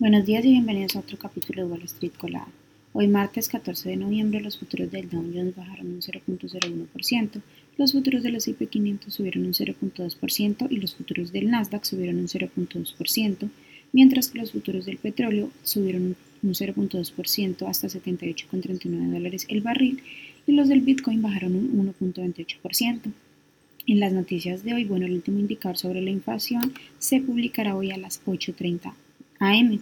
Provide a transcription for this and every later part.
Buenos días y bienvenidos a otro capítulo de Wall Street Colada. Hoy martes 14 de noviembre los futuros del Dow Jones bajaron un 0.01%, los futuros del S&P 500 subieron un 0.2% y los futuros del Nasdaq subieron un 0.2%, mientras que los futuros del petróleo subieron un 0.2% hasta 78,39 dólares el barril y los del Bitcoin bajaron un 1.28%. En las noticias de hoy, bueno, el último indicador sobre la inflación se publicará hoy a las 8.30 AM,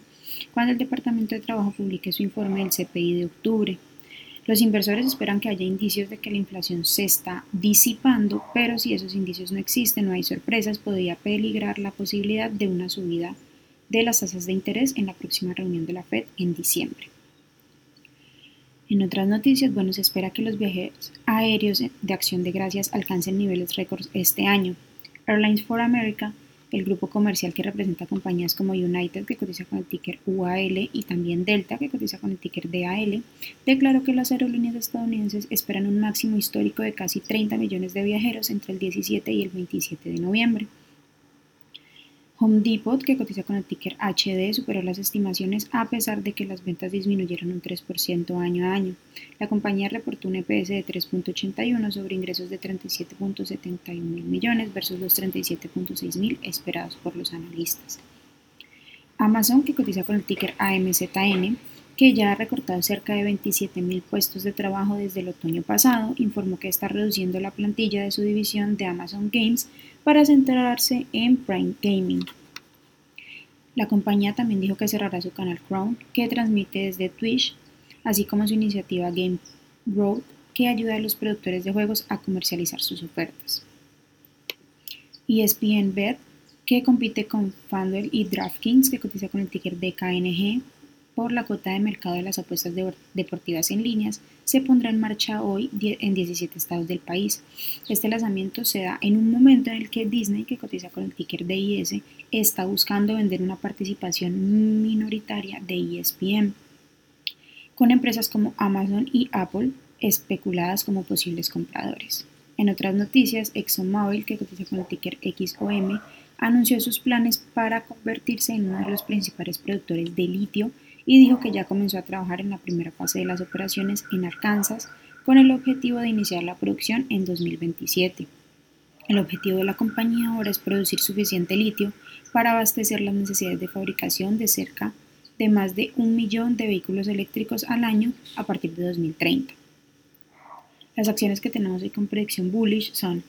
cuando el Departamento de Trabajo publique su informe del CPI de octubre. Los inversores esperan que haya indicios de que la inflación se está disipando, pero si esos indicios no existen, no hay sorpresas, podría peligrar la posibilidad de una subida de las tasas de interés en la próxima reunión de la Fed en diciembre. En otras noticias, bueno, se espera que los viajeros aéreos de acción de gracias alcancen niveles récords este año. Airlines for America el grupo comercial que representa compañías como United, que cotiza con el ticker UAL, y también Delta, que cotiza con el ticker DAL, declaró que las aerolíneas estadounidenses esperan un máximo histórico de casi 30 millones de viajeros entre el 17 y el 27 de noviembre. Home Depot, que cotiza con el ticker HD, superó las estimaciones a pesar de que las ventas disminuyeron un 3% año a año. La compañía reportó un EPS de 3.81 sobre ingresos de 37.71 mil millones versus los 37.6 mil esperados por los analistas. Amazon, que cotiza con el ticker AMZN, que ya ha recortado cerca de 27 mil puestos de trabajo desde el otoño pasado, informó que está reduciendo la plantilla de su división de Amazon Games para centrarse en Prime Gaming. La compañía también dijo que cerrará su canal Crown, que transmite desde Twitch, así como su iniciativa Game Road, que ayuda a los productores de juegos a comercializar sus ofertas. ESPN Bet, que compite con FanDuel y DraftKings, que cotiza con el ticker DKNG, por la cuota de mercado de las apuestas deportivas en líneas se pondrá en marcha hoy en 17 estados del país. Este lanzamiento se da en un momento en el que Disney, que cotiza con el ticker DIS, está buscando vender una participación minoritaria de ESPN, con empresas como Amazon y Apple especuladas como posibles compradores. En otras noticias, ExxonMobil, que cotiza con el ticker XOM, anunció sus planes para convertirse en uno de los principales productores de litio y dijo que ya comenzó a trabajar en la primera fase de las operaciones en Arkansas con el objetivo de iniciar la producción en 2027. El objetivo de la compañía ahora es producir suficiente litio para abastecer las necesidades de fabricación de cerca de más de un millón de vehículos eléctricos al año a partir de 2030. Las acciones que tenemos hoy con predicción bullish son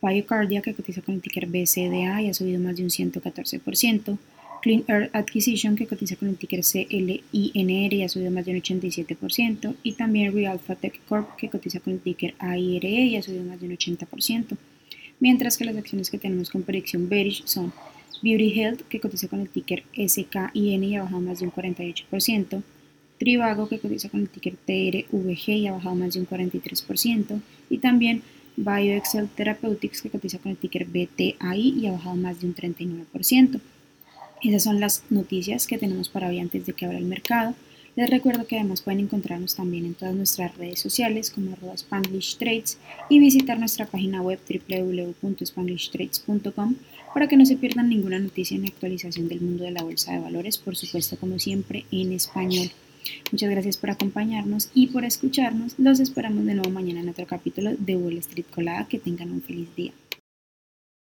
Biocardia, que cotiza con el ticker BCDA y ha subido más de un 114%, Clean Earth Acquisition, que cotiza con el ticker CLINR y ha subido más de un 87%, y también Realphatech Corp, que cotiza con el ticker AIRE y ha subido más de un 80%, mientras que las acciones que tenemos con predicción bearish son Beauty Health, que cotiza con el ticker SKIN y ha bajado más de un 48%, Trivago, que cotiza con el ticker TRVG y ha bajado más de un 43%, y también BioExcel Therapeutics, que cotiza con el ticker BTAI y ha bajado más de un 39%. Esas son las noticias que tenemos para hoy antes de que abra el mercado. Les recuerdo que además pueden encontrarnos también en todas nuestras redes sociales como arroba Spanglish Trades y visitar nuestra página web www.spanglishtrades.com para que no se pierdan ninguna noticia ni actualización del mundo de la bolsa de valores, por supuesto como siempre en español. Muchas gracias por acompañarnos y por escucharnos. Los esperamos de nuevo mañana en otro capítulo de Wall Street Colada. Que tengan un feliz día.